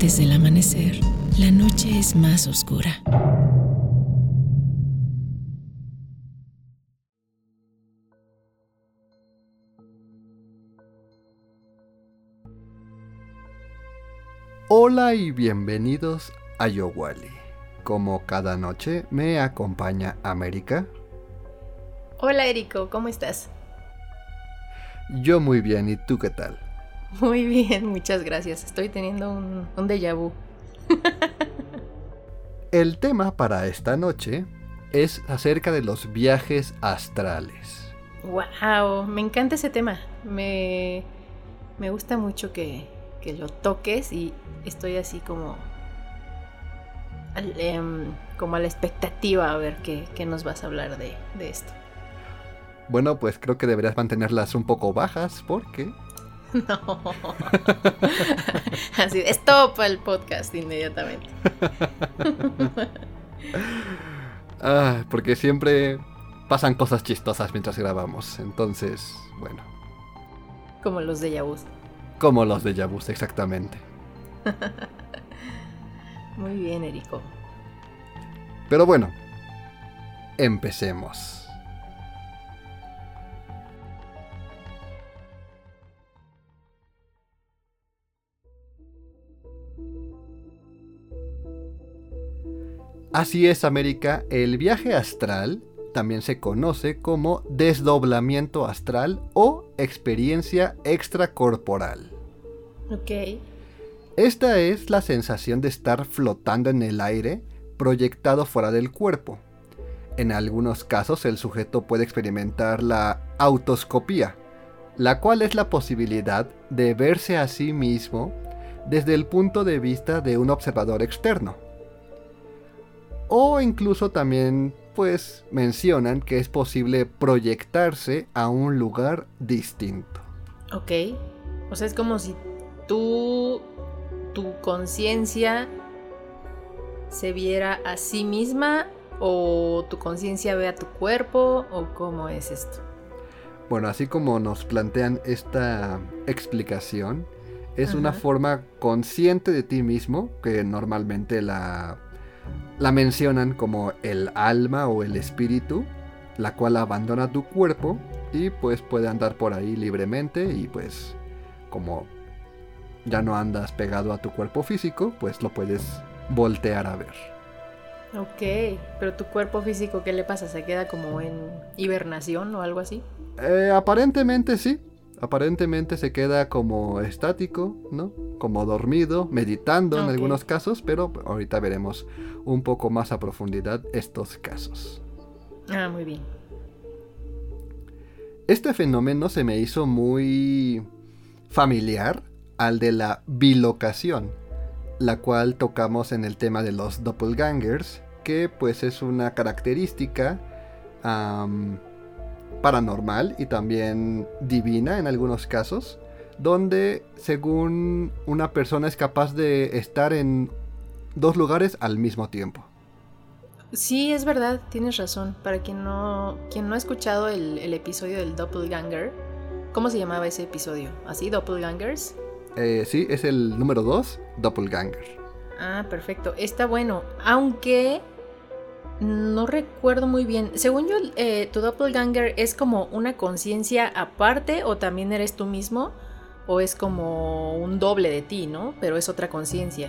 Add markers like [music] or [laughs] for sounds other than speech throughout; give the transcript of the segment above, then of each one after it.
Antes del amanecer, la noche es más oscura. Hola y bienvenidos a Yowali. Como cada noche me acompaña América. Hola Erico, ¿cómo estás? Yo muy bien, ¿y tú qué tal? [laughs] Muy bien, muchas gracias. Estoy teniendo un, un déjà vu. [laughs] El tema para esta noche es acerca de los viajes astrales. ¡Wow! Me encanta ese tema. Me, me gusta mucho que, que lo toques y estoy así como em, como a la expectativa a ver qué, qué nos vas a hablar de, de, esto. Bueno, pues creo que deberías mantenerlas un poco bajas porque... [laughs] No. [laughs] así, stop el podcast inmediatamente. [laughs] ah, porque siempre pasan cosas chistosas mientras grabamos. Entonces, bueno. Como los de Yabuz. Como los de Yabuz, exactamente. Muy bien, Erico. Pero bueno, empecemos. Así es, América, el viaje astral también se conoce como desdoblamiento astral o experiencia extracorporal. Ok. Esta es la sensación de estar flotando en el aire, proyectado fuera del cuerpo. En algunos casos el sujeto puede experimentar la autoscopía, la cual es la posibilidad de verse a sí mismo desde el punto de vista de un observador externo. O incluso también pues mencionan que es posible proyectarse a un lugar distinto. Ok. O sea, es como si tú, tu conciencia se viera a sí misma o tu conciencia ve a tu cuerpo o cómo es esto. Bueno, así como nos plantean esta explicación, es una forma consciente de ti mismo, que normalmente la la mencionan como el alma o el espíritu, la cual abandona tu cuerpo y pues puede andar por ahí libremente y pues como ya no andas pegado a tu cuerpo físico, pues lo puedes voltear a ver. Ok, pero tu cuerpo físico, ¿qué le pasa? ¿Se queda como en hibernación o algo así? Eh, aparentemente sí, aparentemente se queda como estático, ¿no? Como dormido, meditando en algunos casos, pero ahorita veremos un poco más a profundidad estos casos. Ah, muy bien. Este fenómeno se me hizo muy familiar al de la bilocación, la cual tocamos en el tema de los doppelgangers, que pues es una característica paranormal y también divina en algunos casos, donde según una persona es capaz de estar en dos lugares al mismo tiempo. Sí, es verdad, tienes razón. Para quien no, quien no ha escuchado el, episodio del Doppelganger, ¿cómo se llamaba ese episodio? ¿Así, Doppelgangers? Eh, sí, es el número 2, Doppelganger. Ah, perfecto. Está bueno, aunque no recuerdo muy bien. Según yo, eh, tu doppelganger es como una conciencia aparte o también eres tú mismo o es como un doble de ti, ¿no? Pero es otra conciencia.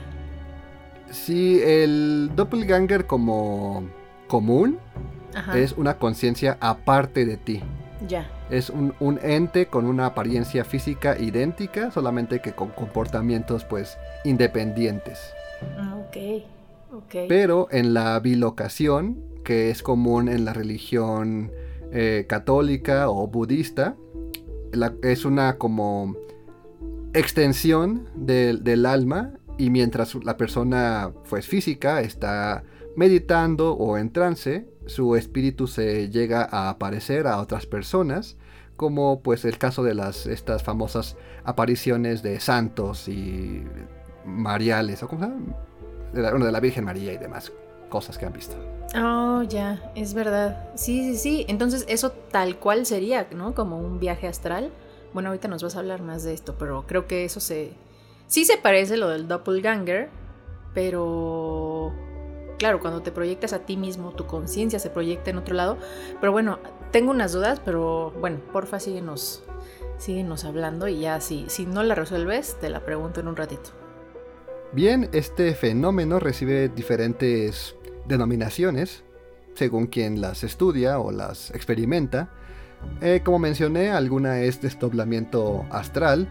Sí, el doppelganger como común es una conciencia aparte de ti. Ya. Es un, un, ente con una apariencia física idéntica, solamente que con comportamientos pues independientes. Ah, ok. Pero en la bilocación, que es común en la religión eh, católica o budista, es una como extensión del alma y mientras la persona pues física está meditando o en trance, su espíritu se llega a aparecer a otras personas, como pues el caso de las estas famosas apariciones de santos y mariales o como de la, de la Virgen María y demás cosas que han visto. Oh, ya, es verdad. Sí, sí, sí. Entonces eso tal cual sería, ¿no? Como un viaje astral. Bueno, ahorita nos vas a hablar más de esto, pero creo que eso se, Sí se parece lo del doppelganger, pero claro, cuando te proyectas a ti mismo, tu conciencia se proyecta en otro lado. Pero bueno, tengo unas dudas, pero bueno, porfa, síguenos, síguenos hablando y ya si, si no la resuelves, te la pregunto en un ratito. Bien, este fenómeno recibe diferentes denominaciones según quien las estudia o las experimenta. Eh, como mencioné, alguna es desdoblamiento astral,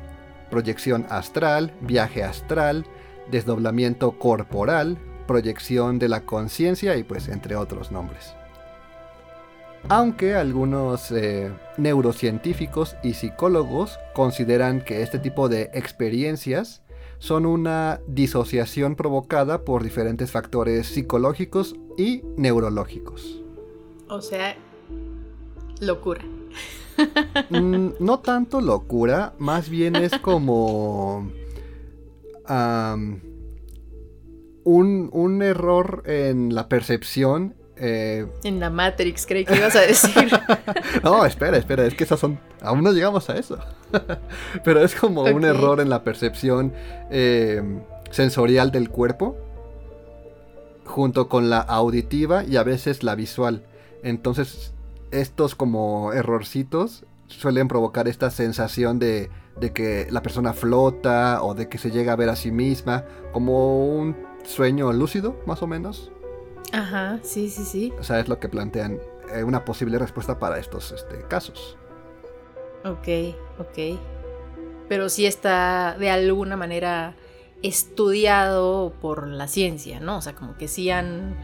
proyección astral, viaje astral, desdoblamiento corporal, proyección de la conciencia y pues entre otros nombres. Aunque algunos eh, neurocientíficos y psicólogos consideran que este tipo de experiencias son una disociación provocada por diferentes factores psicológicos y neurológicos. O sea, locura. Mm, no tanto locura, más bien es como un, un, error en la percepción. Eh, en la Matrix, creí que ibas a decir. [laughs] no, espera, espera, es que esas son... Aún no llegamos a eso. [laughs] Pero es como un error en la percepción eh, sensorial del cuerpo, junto con la auditiva y a veces la visual. Entonces, estos como errorcitos suelen provocar esta sensación de, de que la persona flota o de que se llega a ver a sí misma, como un sueño lúcido, más o menos. Ajá, sí, sí, sí. O sea, es lo que plantean eh, una posible respuesta para estos este, casos. Ok, ok. Pero sí está de alguna manera estudiado por la ciencia, ¿no? O sea, como que sí han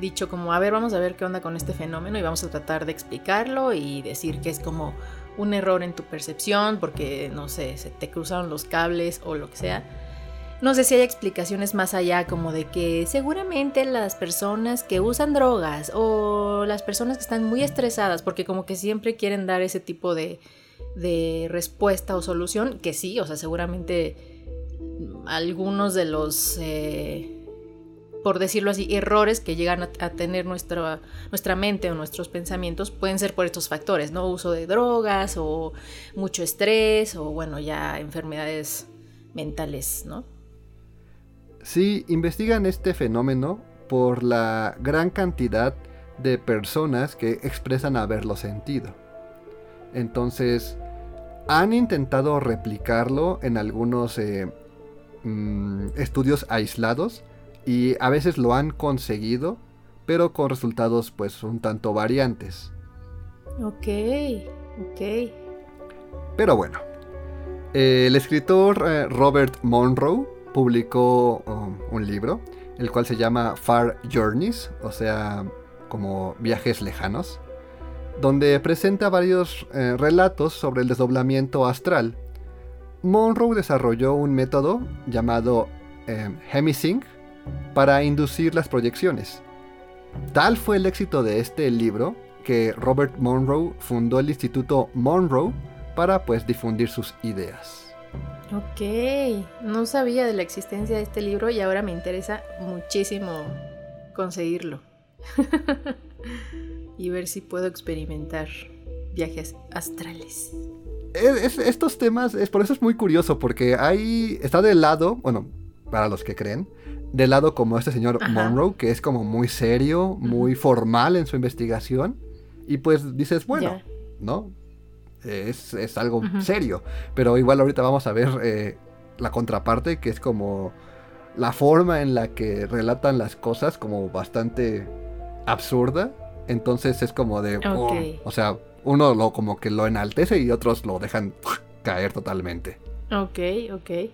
dicho como, a ver, vamos a ver qué onda con este fenómeno y vamos a tratar de explicarlo y decir que es como un error en tu percepción porque, no sé, se te cruzaron los cables o lo que sea. No sé si hay explicaciones más allá como de que seguramente las personas que usan drogas o las personas que están muy estresadas, porque como que siempre quieren dar ese tipo de, de respuesta o solución, que sí, o sea, seguramente algunos de los, eh, por decirlo así, errores que llegan a, tener nuestra, nuestra mente o nuestros pensamientos pueden ser por estos factores, ¿no? Uso de drogas o mucho estrés o, bueno, ya enfermedades mentales, ¿no? Sí, investigan este fenómeno por la gran cantidad de personas que expresan haberlo sentido. Entonces, han intentado replicarlo en algunos eh, mm, estudios aislados y a veces lo han conseguido, pero con resultados pues un tanto variantes. Ok, ok. Pero bueno, el escritor eh, Robert Monroe publicó um, un libro, el cual se llama Far Journeys, o sea, como viajes lejanos donde presenta varios eh, relatos sobre el desdoblamiento astral. Monroe desarrolló un método llamado eh, Hemisync para inducir las proyecciones. Tal fue el éxito de este libro que Robert Monroe fundó el Instituto Monroe para pues difundir sus ideas. Ok, no sabía de la existencia de este libro y ahora me interesa muchísimo conseguirlo. [laughs] y ver si puedo experimentar viajes astrales. estos temas, es, por eso es muy curioso, porque hay, está del lado, bueno, para los que creen, del lado como este señor Monroe, que es como muy serio, muy formal en su investigación, y pues dices, bueno, ¿no? Es, algo serio, pero igual ahorita vamos a ver eh, la contraparte, que es como la forma en la que relatan las cosas como bastante absurda. Entonces es como de... Oh, o sea, uno lo como que lo enaltece y otros lo dejan caer totalmente. Ok, ok.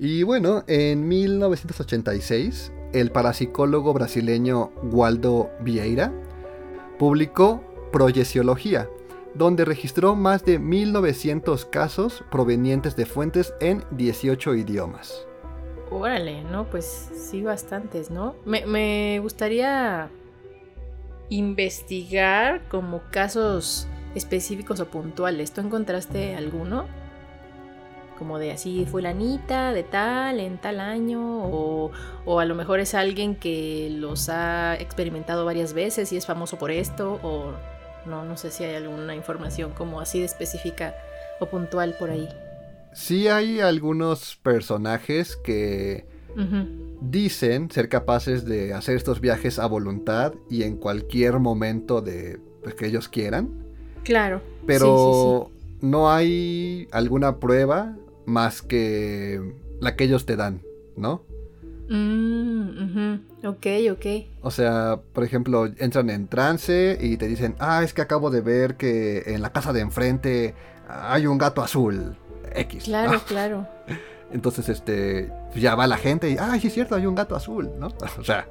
Y bueno, en 1986, el parapsicólogo brasileño Waldo Vieira publicó Proyeciología, donde registró más de 1900 casos provenientes de fuentes en 18 idiomas. Órale, no, pues sí, bastantes, ¿no? Me, me gustaría investigar como casos específicos o puntuales. ¿Tú encontraste alguno? Como de así, fulanita, de tal, en tal año, o, o, a lo mejor es alguien que los ha experimentado varias veces y es famoso por esto, o no, no sé si hay alguna información como así de específica o puntual por ahí. sí hay algunos personajes que dicen ser capaces de hacer estos viajes a voluntad y en cualquier momento de pues, que ellos quieran. Claro. Pero no hay alguna prueba más que la que ellos te dan, ¿no? Mm, ok, ok. O sea, por ejemplo, entran en trance y te dicen, ah, es que acabo de ver que en la casa de enfrente hay un gato azul. X. Claro, claro. [laughs] Entonces, este, ya va la gente y, ah, sí es cierto, hay un gato azul, ¿no? [laughs] O sea.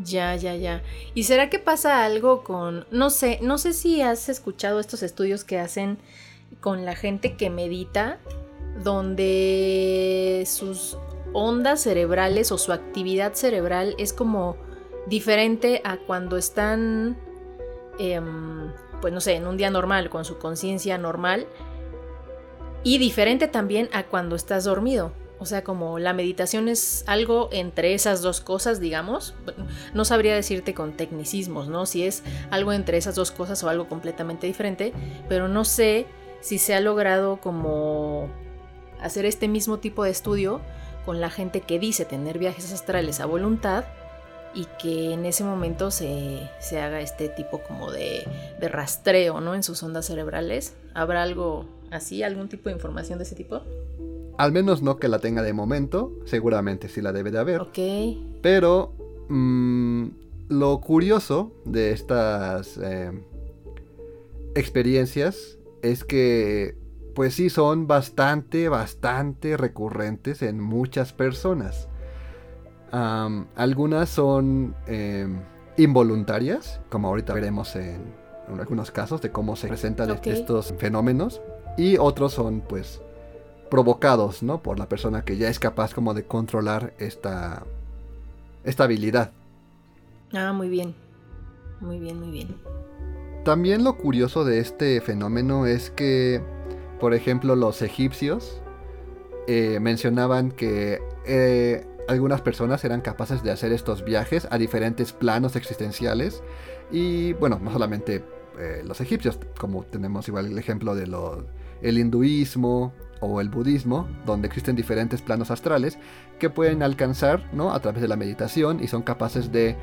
Ya, ya, ya. ¿Y será que pasa algo con, no sé, no sé si has escuchado estos estudios que hacen con la gente que medita, donde sus ondas cerebrales o su actividad cerebral es como diferente a cuando están, em, pues no sé, en un día normal, con su conciencia normal, y diferente también a cuando estás dormido. O sea, como la meditación es algo entre esas dos cosas, digamos. No sabría decirte con tecnicismos, ¿no? Si es algo entre esas dos cosas o algo completamente diferente, pero no sé si se ha logrado como hacer este mismo tipo de estudio con la gente que dice tener viajes astrales a voluntad y que en ese momento se, haga este tipo como de, de rastreo, ¿no? En sus ondas cerebrales. ¿Habrá algo así, algún tipo de información de ese tipo? Al menos no que la tenga de momento, seguramente sí la debe de haber. Ok. Pero mm, lo curioso de estas eh, experiencias es que, pues sí, son bastante, bastante recurrentes en muchas personas. algunas son em, involuntarias, como ahorita veremos en, algunos casos de cómo se presentan estos fenómenos, y otros son, pues, provocados, ¿no? Por la persona que ya es capaz como de controlar esta, esta habilidad. Ah, muy bien. Muy bien, muy bien. También lo curioso de este fenómeno es que, por ejemplo, los egipcios eh, mencionaban que eh, algunas personas eran capaces de hacer estos viajes a diferentes planos existenciales. Y bueno, no solamente eh, los egipcios, como tenemos igual el ejemplo de hinduismo o el budismo, donde existen diferentes planos astrales que pueden alcanzar ¿no? a través de la meditación y son capaces de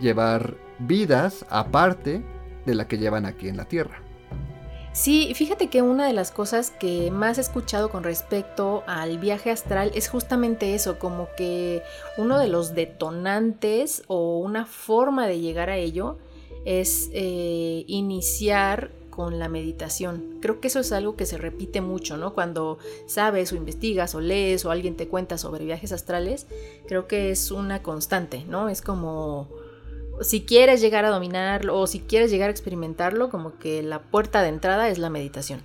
llevar vidas aparte de la que llevan aquí en la Tierra. Sí, fíjate que una de las cosas que más he escuchado con respecto al viaje astral es justamente eso, como que uno de los detonantes o una forma de llegar a ello es eh, iniciar con la meditación. Creo que eso es algo que se repite mucho, ¿no? Cuando sabes o investigas o lees o alguien te cuenta sobre viajes astrales, creo que es una constante, ¿no? Es como si quieres llegar a dominarlo o si quieres llegar a experimentarlo, como que la puerta de entrada es la meditación.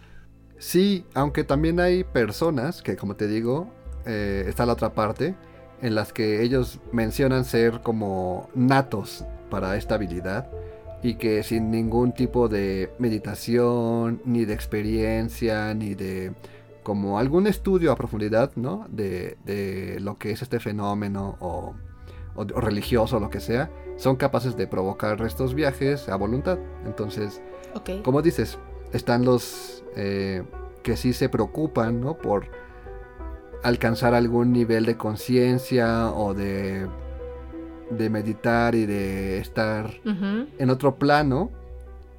Sí, aunque también hay personas que, como te digo, eh, está la otra parte, en las que ellos mencionan ser como natos para esta habilidad y que sin ningún tipo de meditación, ni de experiencia, ni de como algún estudio a profundidad, ¿no? De, de lo que es este fenómeno o, o, religioso o lo que sea, son capaces de provocar estos viajes a voluntad. Entonces, como dices, están los eh, que sí se preocupan, ¿no? Por alcanzar algún nivel de conciencia o de de meditar y de estar en otro plano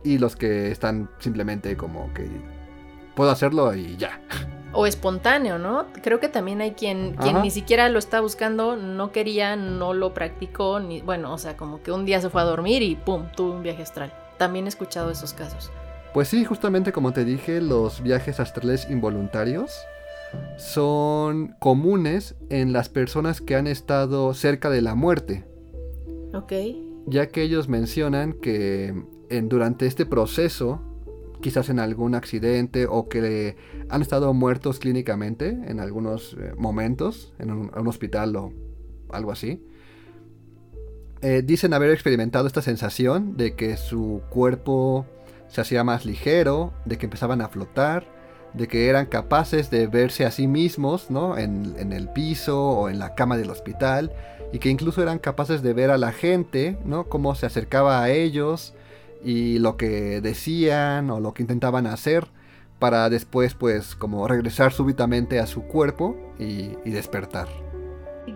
y los que están simplemente como que puedo hacerlo y ya. [laughs] O espontáneo, ¿no? Creo que también hay quien, quien ni siquiera lo está buscando, no quería, no lo practicó, ni bueno, o sea, como que un día se fue a dormir y ¡pum! tuvo un viaje astral. También he escuchado esos casos. Pues sí, justamente como te dije, los viajes astrales involuntarios son comunes en las personas que han estado cerca de la muerte. Ok. Ya que ellos mencionan que en, durante este proceso, quizás en algún accidente o que han estado muertos clínicamente en algunos eh, momentos, en un, hospital o algo así, eh, dicen haber experimentado esta sensación de que su cuerpo se hacía más ligero, de que empezaban a flotar, de que eran capaces de verse a sí mismos ¿no? en, en el piso o en la cama del hospital y que incluso eran capaces de ver a la gente, ¿no? Cómo se acercaba a ellos y lo que decían o lo que intentaban hacer para después pues como regresar súbitamente a su cuerpo y, despertar.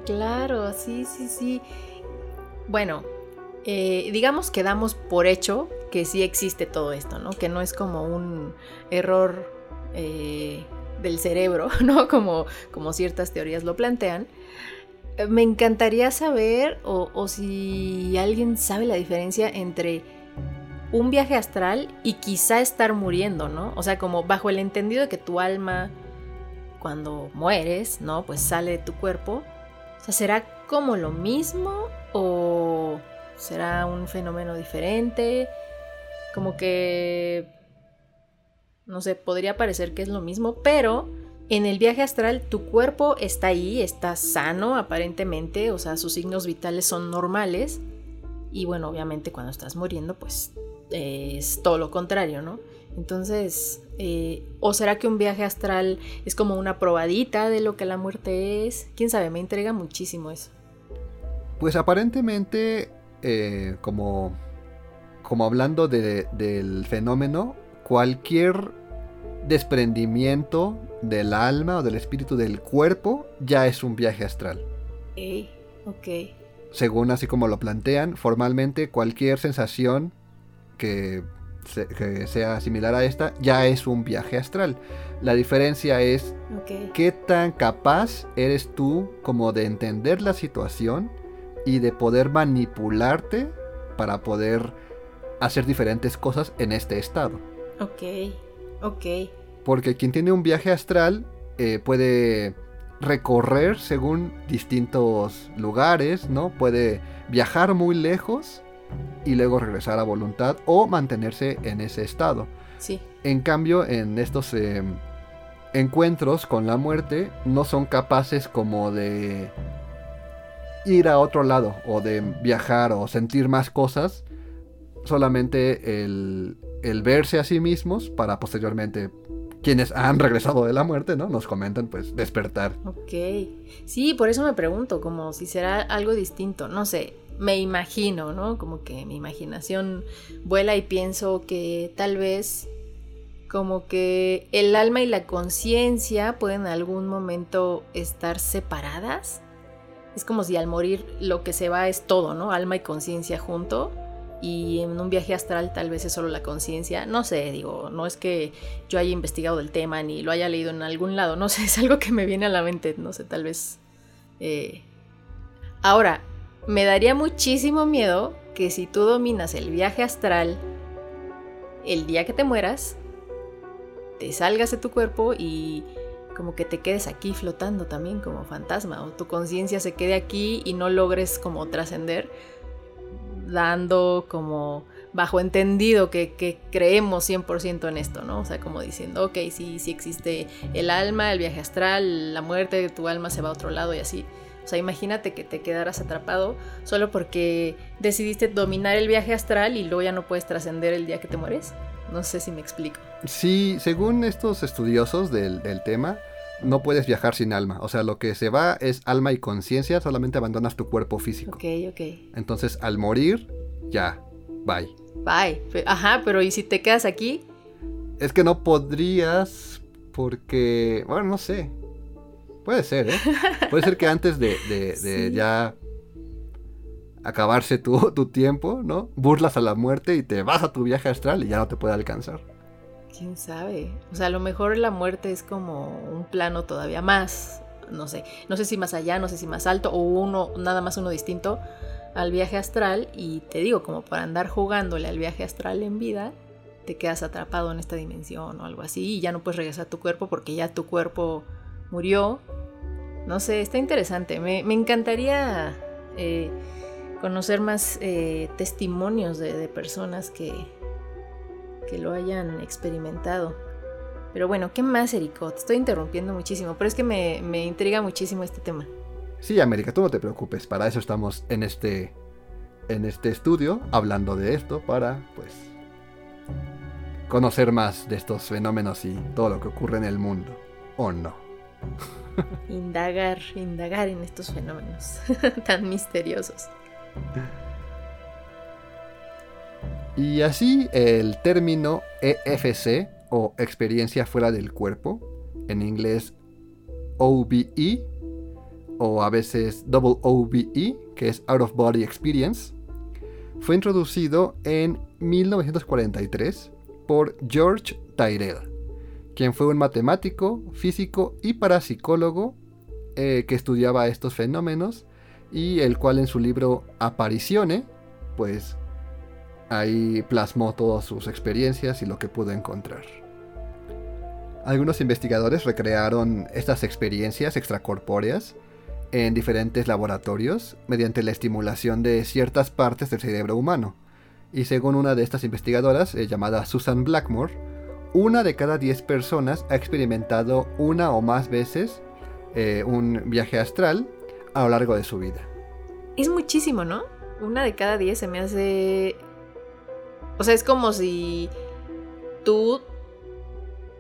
Claro, sí, sí, sí. Bueno, eh, digamos que damos por hecho que sí existe todo esto, ¿no? Que no es como un error eh, del cerebro, [laughs] ¿no? Como, como ciertas teorías lo plantean. Eh, me encantaría saber, o si alguien sabe la diferencia entre un viaje astral y quizá estar muriendo, ¿no? O sea, como bajo el entendido de que tu alma, cuando mueres, ¿no? Pues sale de tu cuerpo. O sea, ¿será como lo mismo o será un fenómeno diferente? Como que, no sé, podría parecer que es lo mismo, pero en el viaje astral tu cuerpo está ahí, está sano aparentemente, o sea, sus signos vitales son normales. Y bueno, obviamente cuando estás muriendo, pues es todo lo contrario, ¿no? Entonces, eh, ¿o será que un viaje astral es como una probadita de lo que la muerte es? Quién sabe, me intriga muchísimo eso. Pues aparentemente, eh, como, como hablando de- del fenómeno, cualquier desprendimiento del alma o del espíritu del cuerpo ya es un viaje astral. Ok, ok. Según así como lo plantean, formalmente cualquier sensación que, se- que sea similar a esta ya es un viaje astral. La diferencia es Ok. qué tan capaz eres tú como de entender la situación y de poder manipularte para poder hacer diferentes cosas en este estado. Ok, ok. Porque quien tiene un viaje astral eh, puede recorrer según distintos lugares, ¿no? Puede viajar muy lejos y luego regresar a voluntad o mantenerse en ese estado. Sí, En cambio, en estos eh, encuentros con la muerte, no son capaces como de ir a otro lado o de viajar o sentir más cosas. Solamente el, el verse a sí mismos para posteriormente quienes han regresado de la muerte, ¿no? Nos comentan pues despertar. ok. Sí, por eso me pregunto, como si será algo distinto. No sé, me imagino, ¿no? Como que mi imaginación vuela y pienso que tal vez como que el alma y la conciencia pueden en algún momento estar separadas. Es como si al morir lo que se va es todo, ¿no? Alma y conciencia junto. Y en un viaje astral tal vez es solo la conciencia. No sé, digo, no es que yo haya investigado el tema ni lo haya leído en algún lado. No sé, [laughs] es algo que me viene a la mente. No sé, tal vez. eh. Ahora, me daría muchísimo miedo que si tú dominas el viaje astral el día que te mueras, te salgas de tu cuerpo y como que te quedes aquí flotando también como fantasma o tu conciencia se quede aquí y no logres como trascender dando como bajo entendido que, que creemos 100% en esto, ¿no? O sea, como diciendo, ok, sí, sí existe el alma, el viaje astral, la muerte de tu alma se va a otro lado y así. O sea, imagínate que te quedaras atrapado solo porque decidiste dominar el viaje astral y luego ya no puedes trascender el día que te mueres. No sé si me explico. Sí, según estos estudiosos del, del tema, no puedes viajar sin alma. O sea, lo que se va es alma y conciencia, solamente abandonas tu cuerpo físico. Ok, ok. Entonces, al morir, ya, bye. Bye. Ajá, pero ¿y si te quedas aquí? Es que no podrías porque, bueno, no sé. Puede ser, ¿eh? Puede ser que antes de, de- [laughs] de Sí. ya acabarse tu, tu tiempo, ¿no? Burlas a la muerte y te vas a tu viaje astral y ya no te puede alcanzar. ¿Quién sabe? O sea, a lo mejor la muerte es como un plano todavía más, no sé, no sé si más allá, no sé si más alto o uno, nada más uno distinto al viaje astral y te digo, como para andar jugándole al viaje astral en vida, te quedas atrapado en esta dimensión o algo así y ya no puedes regresar a tu cuerpo porque ya tu cuerpo murió. No sé, está interesante. Me, me encantaría eh, conocer más eh, testimonios de, de personas que, que lo hayan experimentado. Pero bueno, ¿qué más, Erico? Te estoy interrumpiendo muchísimo, pero es que me, me intriga muchísimo este tema. Sí, América, tú no te preocupes. Para eso estamos en este, en este estudio, hablando de esto, para, pues, conocer más de estos fenómenos y todo lo que ocurre en el mundo. ¿O no? Indagar, indagar en estos fenómenos [laughs] tan misteriosos. Y así el término EFC o experiencia fuera del cuerpo, en inglés OBE o a veces Double OBE, que es Out of Body Experience, fue introducido en 1943 por George Tyrell, quien fue un matemático, físico y parapsicólogo eh, que estudiaba estos fenómenos y el cual en su libro Aparicione, pues ahí plasmó todas sus experiencias y lo que pudo encontrar. Algunos investigadores recrearon estas experiencias extracorpóreas en diferentes laboratorios mediante la estimulación de ciertas partes del cerebro humano. Y según una de estas investigadoras, eh, llamada Susan Blackmore, una de cada 10 personas ha experimentado una o más veces eh, un viaje astral a lo largo de su vida. Es muchísimo, ¿no? Una de cada 10 se me hace... O sea, es como si tú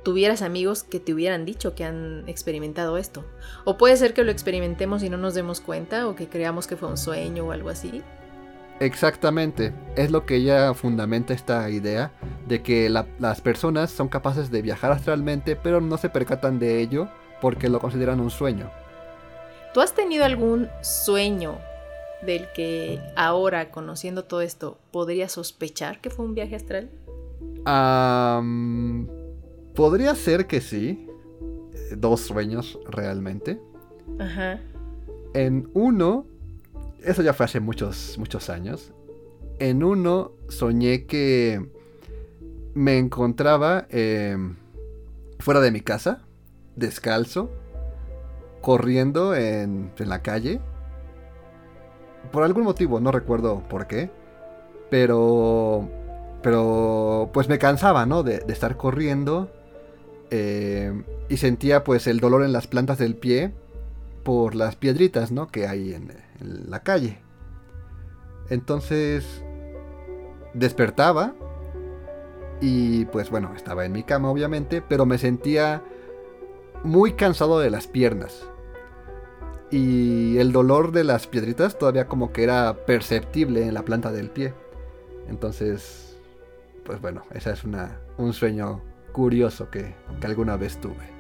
tuvieras amigos que te hubieran dicho que han experimentado esto. O puede ser que lo experimentemos y no nos demos cuenta o que creamos que fue un sueño o algo así. Exactamente, es lo que ella fundamenta esta idea de que las personas son capaces de viajar astralmente pero no se percatan de ello porque lo consideran un sueño. ¿Tú has tenido algún sueño del que ahora, conociendo todo esto, podría sospechar que fue un viaje astral? Podría ser que sí. Dos sueños realmente. Ajá. En uno, eso ya fue hace muchos, muchos años. En uno soñé que me encontraba em, fuera de mi casa, descalzo, corriendo en, la calle. Por algún motivo, no recuerdo por qué. Pero. Pero. Pues me cansaba, ¿no? De, de estar corriendo eh, y sentía pues el dolor en las plantas del pie por las piedritas, ¿no? Que hay en, la calle. Entonces despertaba y pues bueno, estaba en mi cama obviamente, pero me sentía muy cansado de las piernas. Y el dolor de las piedritas todavía como que era perceptible en la planta del pie. Entonces, pues bueno, esa es una, un sueño curioso que, alguna vez tuve.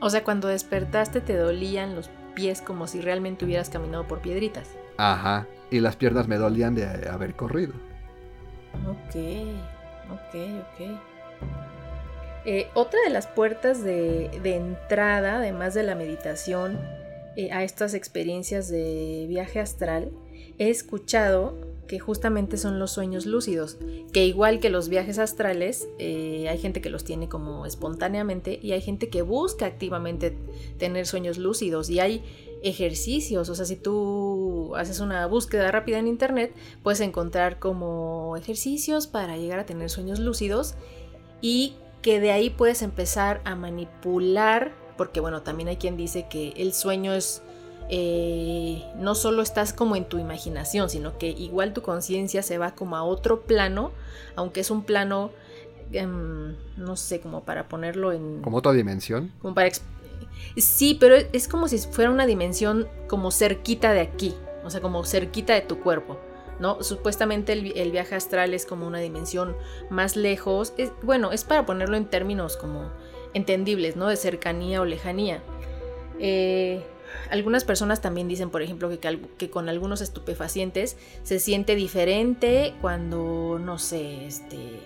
O sea, cuando despertaste te dolían los pies como si realmente hubieras caminado por piedritas. Ajá, y las piernas me dolían de haber corrido. Ok, ok, ok. Eh, otra de las puertas de, entrada, además de la meditación, eh, a estas experiencias de viaje astral, he escuchado que justamente son los sueños lúcidos, que igual que los viajes astrales, eh, hay gente que los tiene como espontáneamente y hay gente que busca activamente tener sueños lúcidos y hay ejercicios, o sea, si tú haces una búsqueda rápida en internet, puedes encontrar como ejercicios para llegar a tener sueños lúcidos y que de ahí puedes empezar a manipular, porque bueno, también hay quien dice que el sueño es eh, no solo estás como en tu imaginación, sino que igual tu conciencia se va como a otro plano, aunque es un plano, em, no sé, como para ponerlo en... ¿Como otra dimensión? Como para... Sí, pero es como si fuera una dimensión como cerquita de aquí, o sea, como cerquita de tu cuerpo. ¿no? Supuestamente el, viaje astral es como una dimensión más lejos. Es, bueno, es para ponerlo en términos como entendibles, ¿no? De cercanía o lejanía. Eh, algunas personas también dicen, por ejemplo, que, con algunos estupefacientes se siente diferente cuando, no sé, este,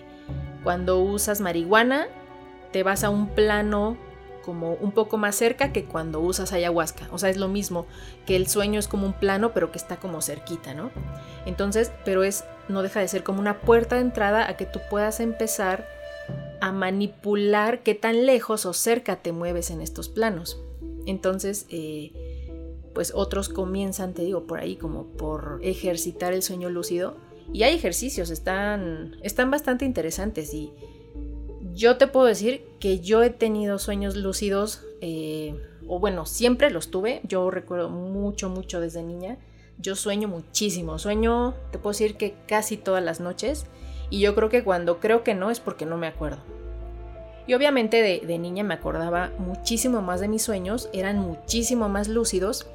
cuando usas marihuana, te vas a un plano como un poco más cerca que cuando usas ayahuasca. O sea, es lo mismo, que el sueño es como un plano, pero que está como cerquita, ¿no? Entonces, pero es, no deja de ser como una puerta de entrada a que tú puedas empezar a manipular qué tan lejos o cerca te mueves en estos planos. Entonces, eh, pues otros comienzan, te digo, por ahí como por ejercitar el sueño lúcido. Y hay ejercicios, están, están bastante interesantes y yo te puedo decir que yo he tenido sueños lúcidos, eh, o bueno, siempre los tuve, yo recuerdo mucho, mucho desde niña. Yo sueño muchísimo, sueño, te puedo decir que casi todas las noches. Y yo creo que cuando creo que no es porque no me acuerdo. Y obviamente de, niña me acordaba muchísimo más de mis sueños, eran muchísimo más lúcidos.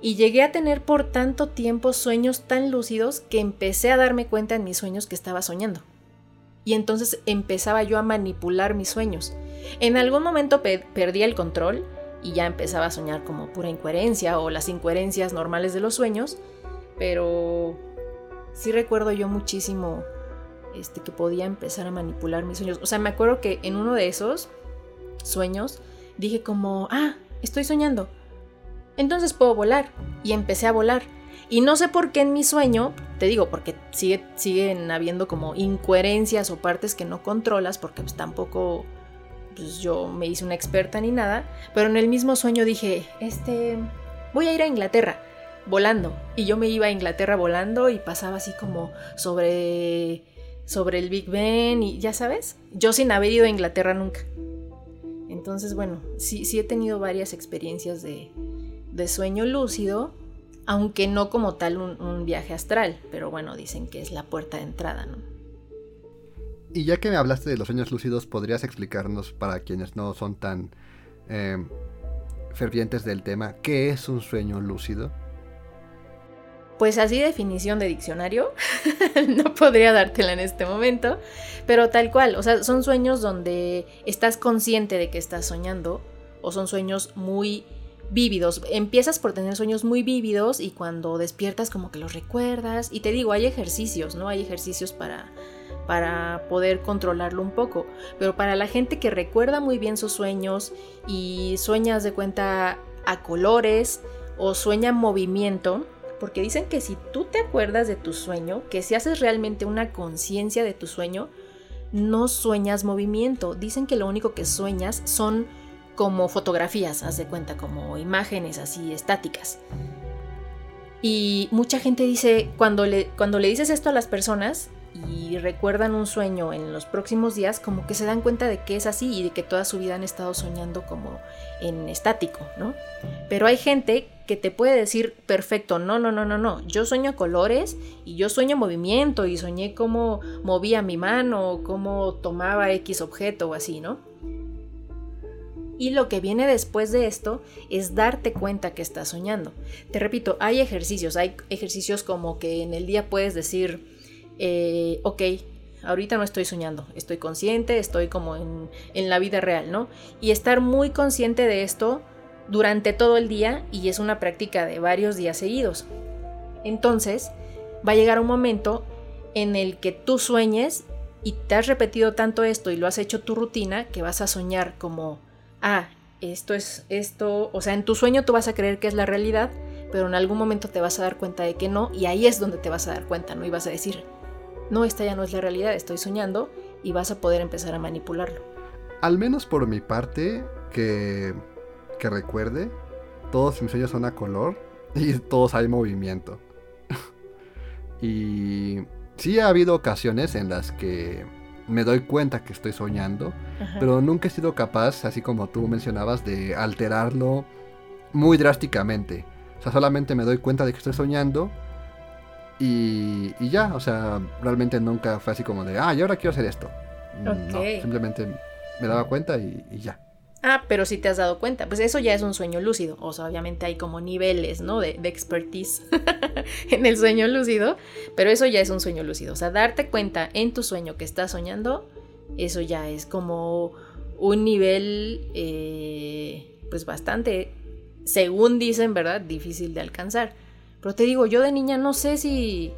Y llegué a tener por tanto tiempo sueños tan lúcidos que empecé a darme cuenta en mis sueños que estaba soñando. y entonces empezaba yo a manipular mis sueños. En algún momento perdí el control y ya empezaba a soñar como pura incoherencia o las incoherencias normales de los sueños, pero sí recuerdo yo muchísimo este, que podía empezar a manipular mis sueños. O sea, me acuerdo que en uno de esos sueños dije como, ah, estoy soñando, entonces puedo volar. Y empecé a volar. Y no sé por qué en mi sueño, te digo, porque sigue, siguen habiendo como incoherencias o partes que no controlas, porque pues tampoco pues yo me hice una experta ni nada, pero en el mismo sueño dije, este, voy a ir a Inglaterra volando. Y yo me iba a Inglaterra volando y pasaba así como sobre, sobre el Big Ben y ya sabes, yo sin haber ido a Inglaterra nunca. Entonces, bueno, sí, sí he tenido varias experiencias de, de sueño lúcido, aunque no como tal un, viaje astral, pero bueno, dicen que es la puerta de entrada, ¿no? Y ya que me hablaste de los sueños lúcidos, ¿podrías explicarnos para quienes no son tan eh, fervientes del tema, qué es un sueño lúcido? Pues así definición de diccionario, [laughs] no podría dártela en este momento, pero tal cual, o sea, son sueños donde estás consciente de que estás soñando, o son sueños muy vívidos. Empiezas por tener sueños muy vívidos y cuando despiertas como que los recuerdas. Y te digo, hay ejercicios, ¿no? Hay ejercicios para, para poder controlarlo un poco. Pero para la gente que recuerda muy bien sus sueños y sueñas de cuenta a colores o sueña movimiento, porque dicen que si tú te acuerdas de tu sueño, que si haces realmente una conciencia de tu sueño, no sueñas movimiento. Dicen que lo único que sueñas son como fotografías, haz de cuenta, como imágenes así estáticas. Y mucha gente dice, cuando le, cuando le dices esto a las personas y recuerdan un sueño en los próximos días, como que se dan cuenta de que es así y de que toda su vida han estado soñando como en estático, ¿no? Pero hay gente que te puede decir, perfecto, no, no, no, no, no, yo sueño colores y yo sueño movimiento y soñé cómo movía mi mano, cómo tomaba X objeto o así, ¿no? Y lo que viene después de esto es darte cuenta que estás soñando. Te repito, hay ejercicios, hay ejercicios como que en el día puedes decir, eh, ok, ahorita no estoy soñando, estoy consciente, estoy como en, en la vida real, ¿no? Y estar muy consciente de esto durante todo el día y es una práctica de varios días seguidos. Entonces, va a llegar un momento en el que tú sueñes y te has repetido tanto esto y lo has hecho tu rutina que vas a soñar como, ah, esto es esto, o sea, en tu sueño tú vas a creer que es la realidad, pero en algún momento te vas a dar cuenta de que no y ahí es donde te vas a dar cuenta, ¿no? Y vas a decir, no, esta ya no es la realidad, estoy soñando y vas a poder empezar a manipularlo. Al menos por mi parte, que que recuerde, todos mis sueños son a color y todos hay movimiento. [laughs] y sí ha habido ocasiones en las que me doy cuenta que estoy soñando, pero nunca he sido capaz, así como tú mencionabas, de alterarlo muy drásticamente. O sea, solamente me doy cuenta de que estoy soñando y, ya, o sea, realmente nunca fue así como de, ah, y ahora quiero hacer esto. No, simplemente me daba cuenta y ya. Ah, pero si te has dado cuenta, pues eso ya es un sueño lúcido. O sea, obviamente hay como niveles, ¿no? De, expertise [laughs] en el sueño lúcido, pero eso ya es un sueño lúcido. O sea, darte cuenta en tu sueño que estás soñando, eso ya es como un nivel, eh, pues bastante, según dicen, ¿verdad? Difícil de alcanzar. Pero te digo, yo de niña no sé si,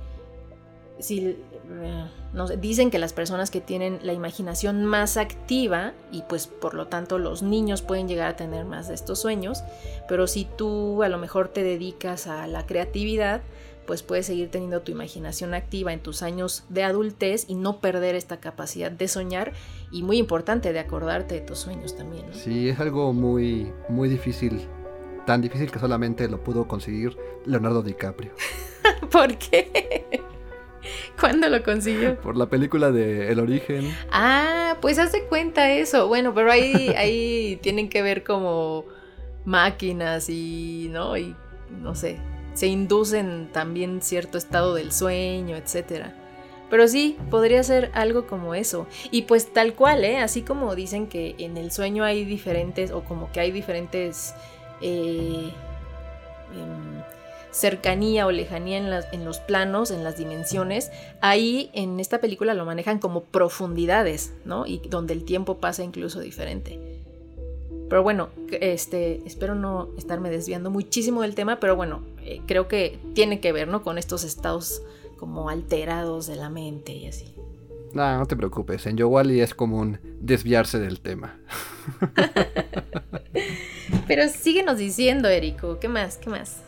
si eh, dicen que las personas que tienen la imaginación más activa y pues por lo tanto los niños pueden llegar a tener más de estos sueños, pero si tú a lo mejor te dedicas a la creatividad, pues puedes seguir teniendo tu imaginación activa en tus años de adultez y no perder esta capacidad de soñar y muy importante de acordarte de tus sueños también. Sí, es algo muy, muy difícil, tan difícil que solamente lo pudo conseguir Leonardo DiCaprio. [laughs] ¿Por qué? [laughs] ¿Cuándo lo consiguió? Por la película de El Origen. Ah, pues hace cuenta eso. Bueno, pero ahí, ahí tienen que ver como máquinas y, ¿no? Y no sé, se inducen también cierto estado del sueño, etcétera. Pero sí, podría ser algo como eso. Y pues tal cual, ¿eh? Así como dicen que en el sueño hay diferentes, o como que hay diferentes eh, em, cercanía o lejanía en, en, los planos, en las dimensiones, ahí en esta película lo manejan como profundidades, ¿no? Y donde el tiempo pasa incluso diferente. Pero bueno, este, espero no estarme desviando muchísimo del tema, pero bueno, eh, creo que tiene que ver, ¿no? Con estos estados como alterados de la mente y así. No, no te preocupes, en Yowali es común desviarse del tema. [laughs] pero síguenos diciendo, Erico, ¿qué más? ¿Qué más?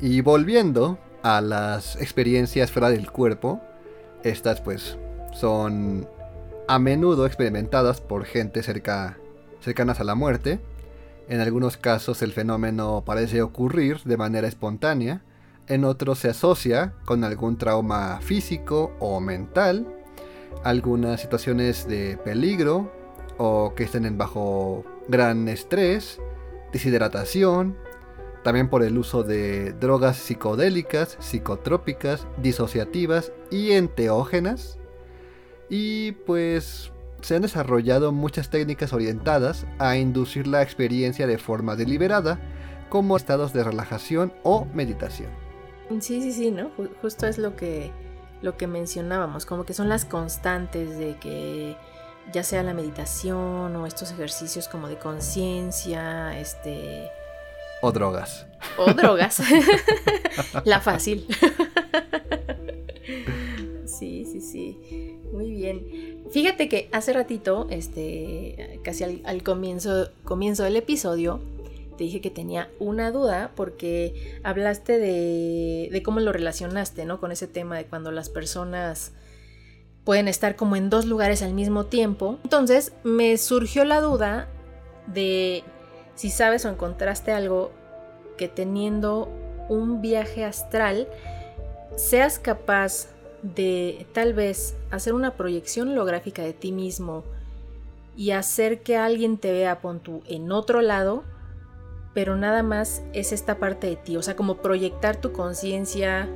Y volviendo a las experiencias fuera del cuerpo, estas pues son a menudo experimentadas por gente cerca, cercanas a la muerte. En algunos casos el fenómeno parece ocurrir de manera espontánea, en otros se asocia con algún trauma físico o mental, algunas situaciones de peligro o que estén bajo gran estrés, deshidratación, también por el uso de drogas psicodélicas, psicotrópicas, disociativas y enteógenas. Y pues se han desarrollado muchas técnicas orientadas a inducir la experiencia de forma deliberada, como estados de relajación o meditación. Sí, sí, sí, ¿no? Justo es lo que, lo que mencionábamos, como que son las constantes de que ya sea la meditación o estos ejercicios como de conciencia, este, o drogas. O drogas. [laughs] La fácil. Sí, sí, sí. Muy bien. Fíjate que hace ratito, este, casi al, comienzo, comienzo del episodio, te dije que tenía una duda porque hablaste de, de cómo lo relacionaste, ¿no? Con ese tema de cuando las personas pueden estar como en dos lugares al mismo tiempo. Entonces me surgió la duda de si sabes o encontraste algo que teniendo un viaje astral seas capaz de tal vez hacer una proyección holográfica de ti mismo y hacer que alguien te vea pon en otro lado, pero nada más es esta parte de ti, o sea, como proyectar tu conciencia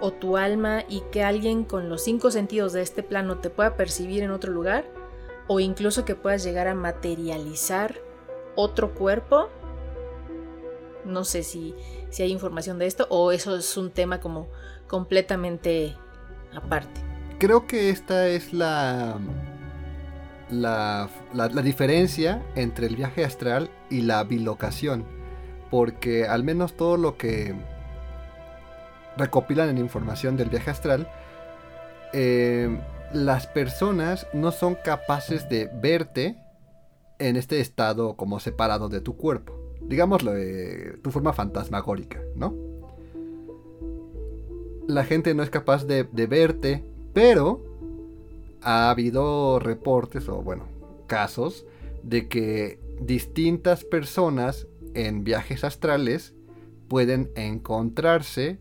o tu alma y que alguien con los cinco sentidos de este plano te pueda percibir en otro lugar o incluso que puedas llegar a materializar otro cuerpo. No sé si, si hay información de esto o eso es un tema como completamente aparte. Creo que esta es la, la, la, diferencia entre el viaje astral y la bilocación. Porque al menos todo lo que recopilan en información del viaje astral, eh, las personas no son capaces de verte en este estado como separado de tu cuerpo. Digámoslo, de tu forma fantasmagórica, ¿no? La gente no es capaz de, verte, pero ha habido reportes o, bueno, casos de que distintas personas en viajes astrales pueden encontrarse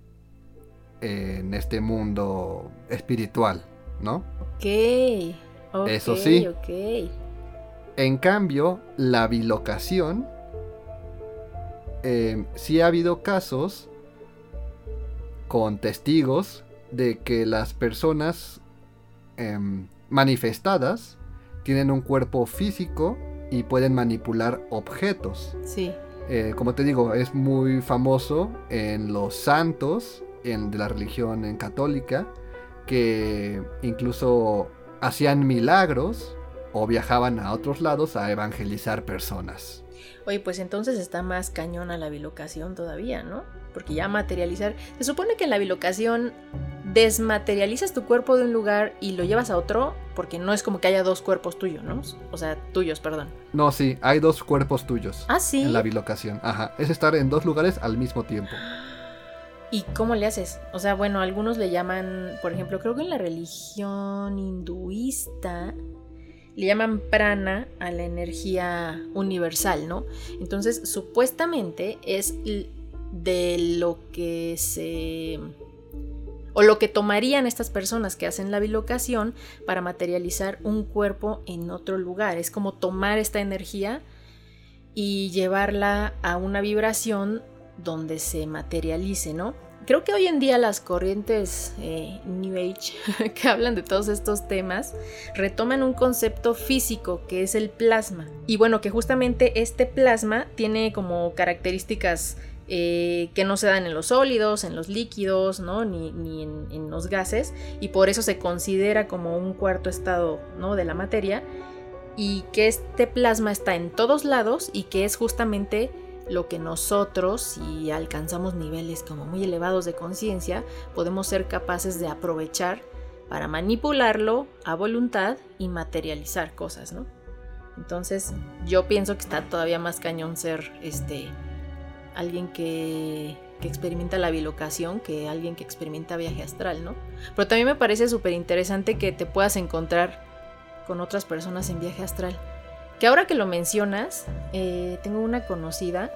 en este mundo espiritual, ¿no? Ok. Eso sí. Ok. En cambio, la bilocación, eh, sí ha habido casos con testigos de que las personas em, manifestadas tienen un cuerpo físico y pueden manipular objetos. Sí. Eh, como te digo, es muy famoso en los santos en, de la religión católica que incluso hacían milagros o viajaban a otros lados a evangelizar personas. Oye, pues entonces está más cañona la bilocación todavía, ¿no? Porque ya materializar. Se supone que en la bilocación desmaterializas tu cuerpo de un lugar y lo llevas a otro, porque no es como que haya dos cuerpos tuyos, ¿no? O sea, tuyos, perdón. No, sí, hay dos cuerpos tuyos. Ah, sí. En la bilocación, ajá. Es estar en dos lugares al mismo tiempo. ¿Y cómo le haces? O sea, bueno, algunos le llaman, por ejemplo, creo que en la religión hinduista le llaman prana a la energía universal, ¿no? Entonces, supuestamente es de lo que se o lo que tomarían estas personas que hacen la bilocación para materializar un cuerpo en otro lugar. Es como tomar esta energía y llevarla a una vibración donde se materialice, ¿no? Creo que hoy en día las corrientes eh, New Age [laughs] que hablan de todos estos temas retoman un concepto físico que es el plasma. Y bueno, que justamente este plasma tiene como características eh, que no se dan en los sólidos, en los líquidos, ¿no? Ni, en, en, los gases, y por eso se considera como un cuarto estado ¿no? de la materia, y que este plasma está en todos lados y que es justamente lo que nosotros, si alcanzamos niveles como muy elevados de conciencia, podemos ser capaces de aprovechar para manipularlo a voluntad y materializar cosas, ¿no? Entonces, yo pienso que está todavía más cañón ser este alguien que, que experimenta la bilocación que alguien que experimenta viaje astral, ¿no? Pero también me parece súper interesante que te puedas encontrar con otras personas en viaje astral. Que ahora que lo mencionas, eh, tengo una conocida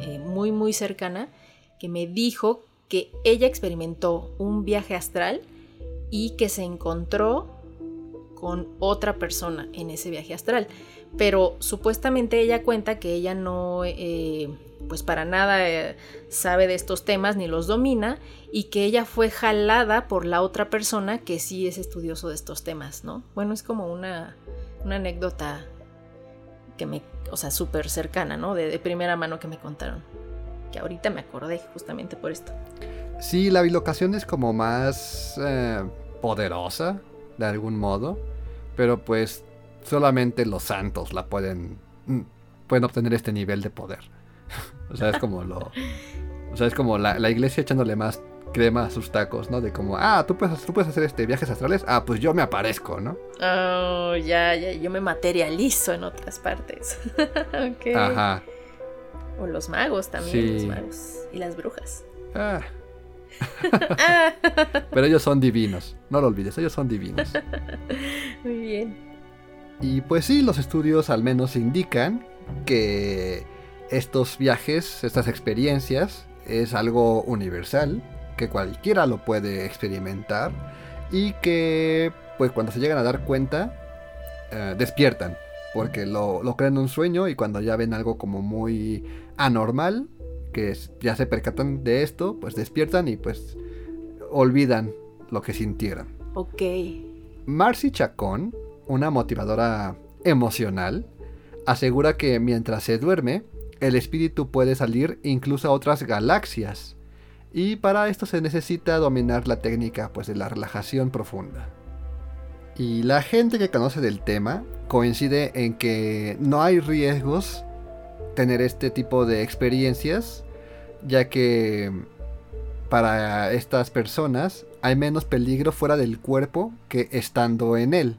eh, muy muy cercana que me dijo que ella experimentó un viaje astral y que se encontró con otra persona en ese viaje astral. Pero supuestamente ella cuenta que ella no, eh, pues para nada sabe de estos temas ni los domina y que ella fue jalada por la otra persona que sí es estudioso de estos temas, ¿no? Bueno, es como una, una anécdota que me, o sea, súper cercana, ¿no? De, primera mano que me contaron. Que ahorita me acordé justamente por esto. Sí, la bilocación es como más eh, poderosa, de algún modo, pero pues solamente los santos la pueden, mm, pueden obtener este nivel de poder. [laughs] o sea, es como lo... O sea, es como la, la, iglesia echándole más crema a sus tacos, ¿no? De como, ah, ¿tú puedes, tú puedes hacer este viajes astrales, ah, pues yo me aparezco, ¿no? Oh, ya, ya, yo me materializo en otras partes. [laughs] okay. Ajá. O los magos también, sí. los magos. Y las brujas. Ah. [laughs] [laughs] Pero ellos son divinos, no lo olvides, ellos son divinos. Muy bien. Y pues sí, los estudios al menos indican que estos viajes, estas experiencias, es algo universal, que cualquiera lo puede experimentar y que pues cuando se llegan a dar cuenta eh, despiertan, porque lo, lo creen un sueño y cuando ya ven algo como muy anormal, que ya se percatan de esto, pues despiertan y pues olvidan lo que sintieran. Ok. Marcy Chacón, una motivadora emocional, asegura que mientras se duerme, el espíritu puede salir incluso a otras galaxias. Y para esto se necesita dominar la técnica pues, de la relajación profunda. Y la gente que conoce del tema coincide en que no hay riesgos tener este tipo de experiencias, ya que para estas personas hay menos peligro fuera del cuerpo que estando en él.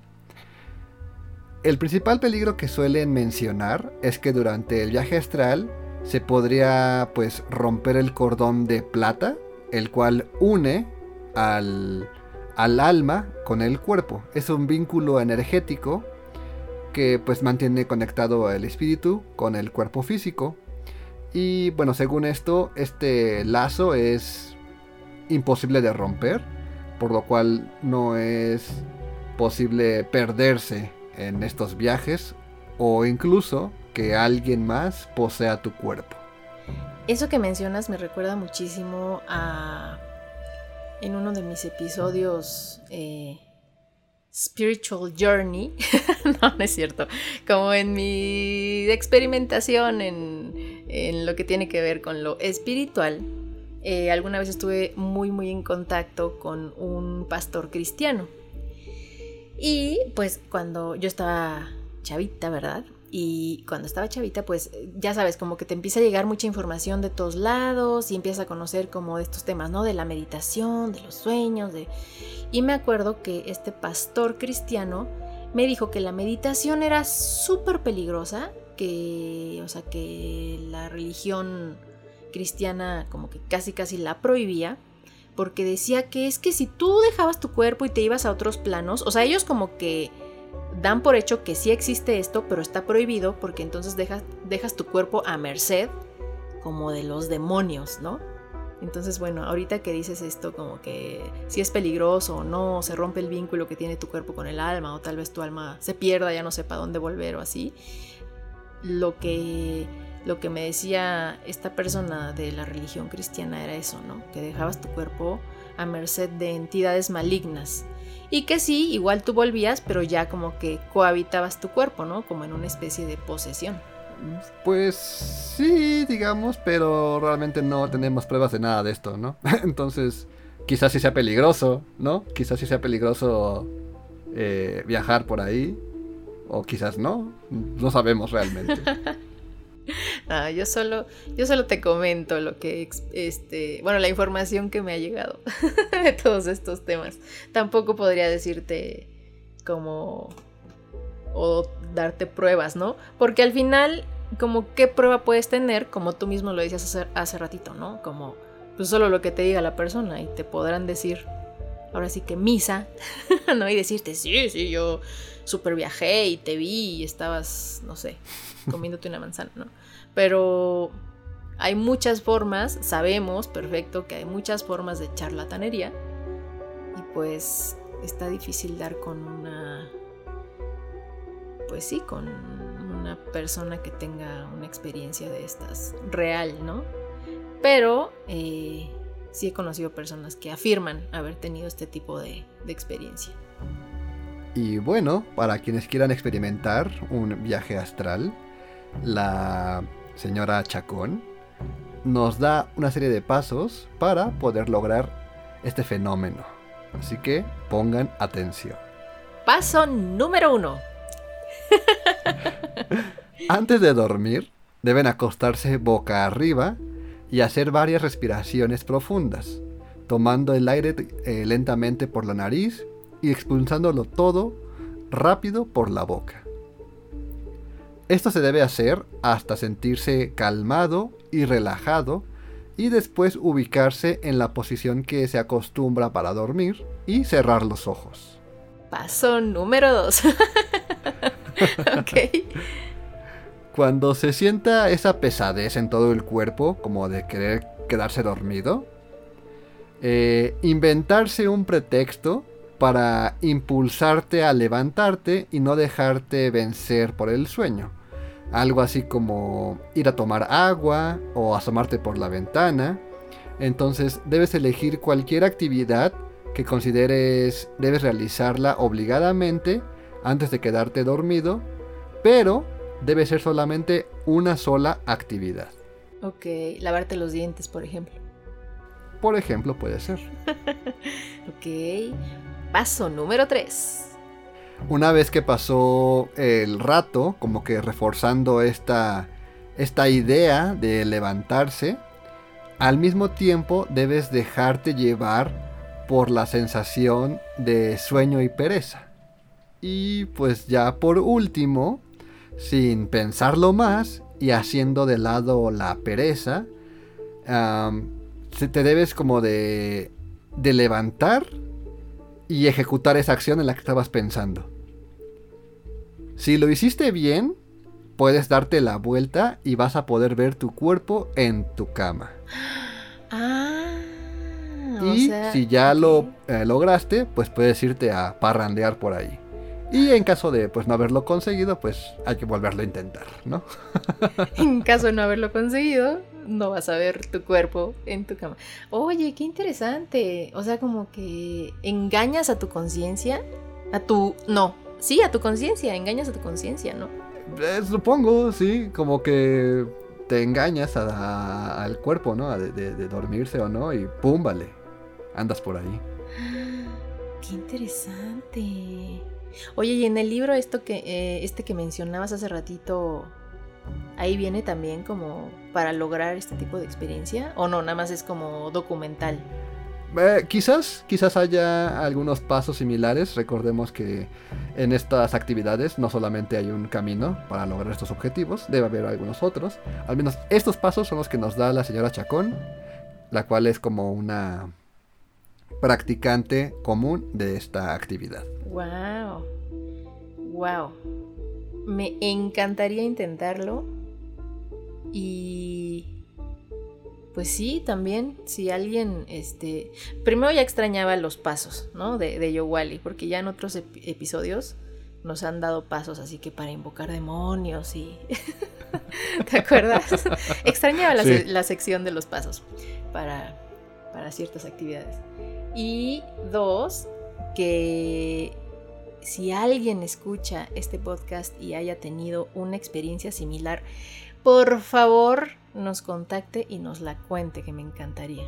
El principal peligro que suelen mencionar es que durante el viaje astral se podría pues romper el cordón de plata, el cual une al, al alma con el cuerpo. Es un vínculo energético que pues mantiene conectado el espíritu con el cuerpo físico. Y bueno, según esto, este lazo es imposible de romper, por lo cual no es posible perderse en estos viajes o incluso que alguien más posea tu cuerpo. Eso que mencionas me recuerda muchísimo a en uno de mis episodios eh, Spiritual Journey, [laughs] no, no es cierto, como en mi experimentación en, en lo que tiene que ver con lo espiritual, eh, alguna vez estuve muy muy en contacto con un pastor cristiano. Y pues cuando yo estaba chavita, ¿verdad? Y cuando estaba chavita, pues ya sabes, como que te empieza a llegar mucha información de todos lados y empiezas a conocer como estos temas, ¿no? De la meditación, de los sueños, de... Y me acuerdo que este pastor cristiano me dijo que la meditación era súper peligrosa, que, o sea, que la religión cristiana como que casi casi la prohibía, porque decía que es que si tú dejabas tu cuerpo y te ibas a otros planos, o sea, ellos como que dan por hecho que sí existe esto, pero está prohibido porque entonces dejas, dejas tu cuerpo a merced como de los demonios, ¿no? Entonces, bueno, ahorita que dices esto, como que si es peligroso o no, se rompe el vínculo que tiene tu cuerpo con el alma, o tal vez tu alma se pierda, ya no sepa dónde volver o así, lo que, lo que me decía esta persona de la religión cristiana era eso, ¿no? Que dejabas tu cuerpo a merced de entidades malignas. Y que sí, igual tú volvías, pero ya como que cohabitabas tu cuerpo, ¿no? Como en una especie de posesión. Pues sí, digamos, pero realmente no tenemos pruebas de nada de esto, ¿no? [laughs] Entonces, quizás sí sea peligroso, ¿no? Quizás sí sea peligroso eh, viajar por ahí, o quizás no, no sabemos realmente. [laughs] [laughs] Yo solo, yo solo te comento lo que, este, bueno, la información que me ha llegado [laughs] de todos estos temas. Tampoco podría decirte como o darte pruebas, ¿no? Porque al final, como qué prueba puedes tener, como tú mismo lo decías hace, hace ratito, ¿no? Como pues solo lo que te diga la persona y te podrán decir, ahora sí que misa, [laughs] ¿no? Y decirte, sí, sí, yo super viajé y te vi y estabas, no sé, comiéndote una manzana, ¿no? Pero hay muchas formas, sabemos perfecto que hay muchas formas de charlatanería y pues está difícil dar con una, pues sí, con una persona que tenga una experiencia de estas real, ¿no? Pero eh, sí he conocido personas que afirman haber tenido este tipo de, de experiencia. Y bueno, para quienes quieran experimentar un viaje astral, la señora Chacón nos da una serie de pasos para poder lograr este fenómeno. Así que pongan atención. Paso número uno. [laughs] Antes de dormir, deben acostarse boca arriba y hacer varias respiraciones profundas, tomando el aire eh, lentamente por la nariz y expulsándolo todo rápido por la boca. Esto se debe hacer hasta sentirse calmado y relajado y después ubicarse en la posición que se acostumbra para dormir y cerrar los ojos. Paso número 2. [laughs] ok. Cuando se sienta esa pesadez en todo el cuerpo, como de querer quedarse dormido, eh, inventarse un pretexto para impulsarte a levantarte y no dejarte vencer por el sueño. Algo así como ir a tomar agua o asomarte por la ventana. Entonces debes elegir cualquier actividad que consideres debes realizarla obligadamente antes de quedarte dormido, pero debe ser solamente una sola actividad. Ok, lavarte los dientes, por ejemplo. Por ejemplo, puede ser. [laughs] ok. Paso número 3. Una vez que pasó el rato, como que reforzando esta, esta idea de levantarse, al mismo tiempo debes dejarte llevar por la sensación de sueño y pereza. Y pues ya por último, sin pensarlo más y haciendo de lado la pereza, te debes como de, de levantar y ejecutar esa acción en la que estabas pensando. Si lo hiciste bien, puedes darte la vuelta y vas a poder ver tu cuerpo en tu cama. [gasps] Ah. Y si ya lo eh, lograste, pues puedes irte a parrandear por ahí. Y en caso de pues no haberlo conseguido, pues hay que volverlo a intentar, ¿no? [laughs] en caso de no haberlo conseguido, no vas a ver tu cuerpo en tu cama. Oye, qué interesante. O sea, como que engañas a tu conciencia, a tu... No, sí, a tu conciencia, engañas a tu conciencia, ¿no? Eh, supongo, sí, como que te engañas al cuerpo, ¿no? De, de, dormirse o no, y pum, vale, andas por ahí. Qué interesante. Oye, y en el libro esto que, eh, este que mencionabas hace ratito, ahí viene también como para lograr este tipo de experiencia o no, nada más es como documental. Eh, quizás, quizás haya algunos pasos similares. Recordemos que en estas actividades no solamente hay un camino para lograr estos objetivos, debe haber algunos otros. Al menos estos pasos son los que nos da la señora Chacón, la cual es como una practicante común de esta actividad. Wow. Wow. Me encantaría intentarlo. Y pues sí, también, si alguien, este, primero ya extrañaba los pasos, ¿no? De, de Yowali, porque ya en otros episodios nos han dado pasos así que para invocar demonios y... [laughs] ¿Te acuerdas? [laughs] extrañaba la, la, sección de los pasos para, para ciertas actividades. Y dos, que si alguien escucha este podcast y haya tenido una experiencia similar, por favor nos contacte y nos la cuente, que me encantaría.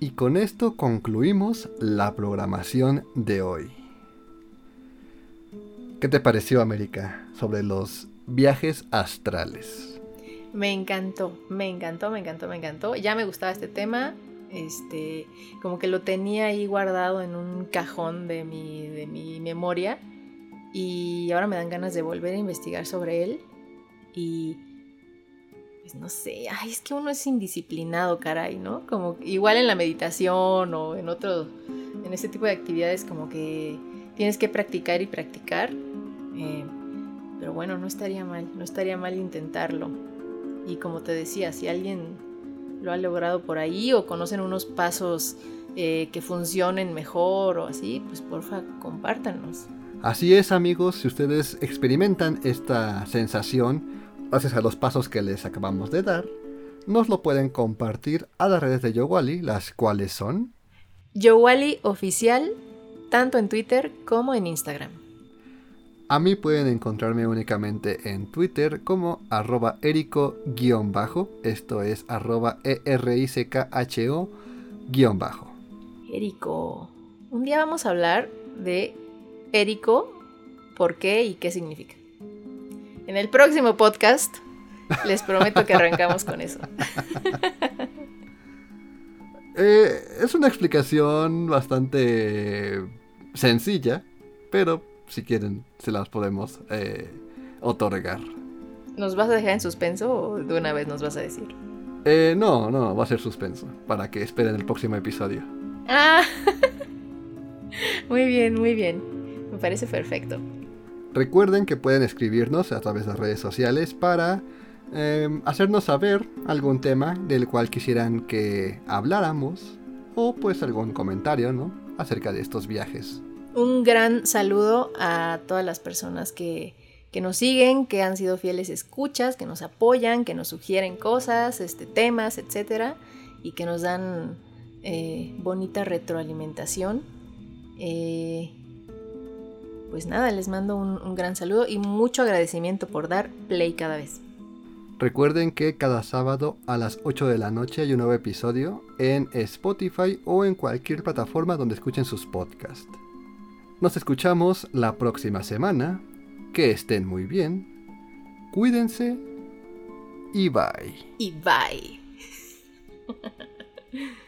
Y con esto concluimos la programación de hoy. ¿Qué te pareció, América, sobre los viajes astrales? Me encantó, me encantó, me encantó, me encantó. Ya me gustaba este tema. Este, como que lo tenía ahí guardado en un cajón de mi, de mi memoria. Y ahora me dan ganas de volver a investigar sobre él. Y pues no sé, ay, es que uno es indisciplinado, caray, ¿no? Como igual en la meditación o en otro, en ese tipo de actividades como que tienes que practicar y practicar. Eh, pero bueno, no estaría mal, no estaría mal intentarlo. Y como te decía, si alguien lo ha logrado por ahí o conocen unos pasos eh, que funcionen mejor o así, pues porfa, compártanos. Así es amigos, si ustedes experimentan esta sensación, gracias a los pasos que les acabamos de dar, nos lo pueden compartir a las redes de Yowali, las cuales son Yowali Oficial, tanto en Twitter como en Instagram. A mí pueden encontrarme únicamente en Twitter como arroba erico-bajo, esto es arroba E-R-I-C-K-H-O bajo. Erico. Un día vamos a hablar de Erico, por qué y qué significa. En el próximo podcast les prometo que arrancamos con eso. [laughs] Eh, es una explicación bastante sencilla, pero si quieren se las podemos eh, otorgar. ¿Nos vas a dejar en suspenso o de una vez nos vas a decir? Eh, no, no, va a ser suspenso, para que esperen el próximo episodio. Ah, [laughs] muy bien, muy bien. Me parece perfecto. Recuerden que pueden escribirnos a través de las redes sociales para em, hacernos saber algún tema del cual quisieran que habláramos o pues algún comentario, ¿no? Acerca de estos viajes. Un gran saludo a todas las personas que, nos siguen, que han sido fieles escuchas, que nos apoyan, que nos sugieren cosas, este, temas, etcétera, y que nos dan eh, bonita retroalimentación. Eh, pues nada, les mando un, gran saludo y mucho agradecimiento por dar play cada vez. Recuerden que cada sábado a las 8 de la noche hay un nuevo episodio en Spotify o en cualquier plataforma donde escuchen sus podcasts. Nos escuchamos la próxima semana. Que estén muy bien. Cuídense. Y bye. Y bye. [laughs]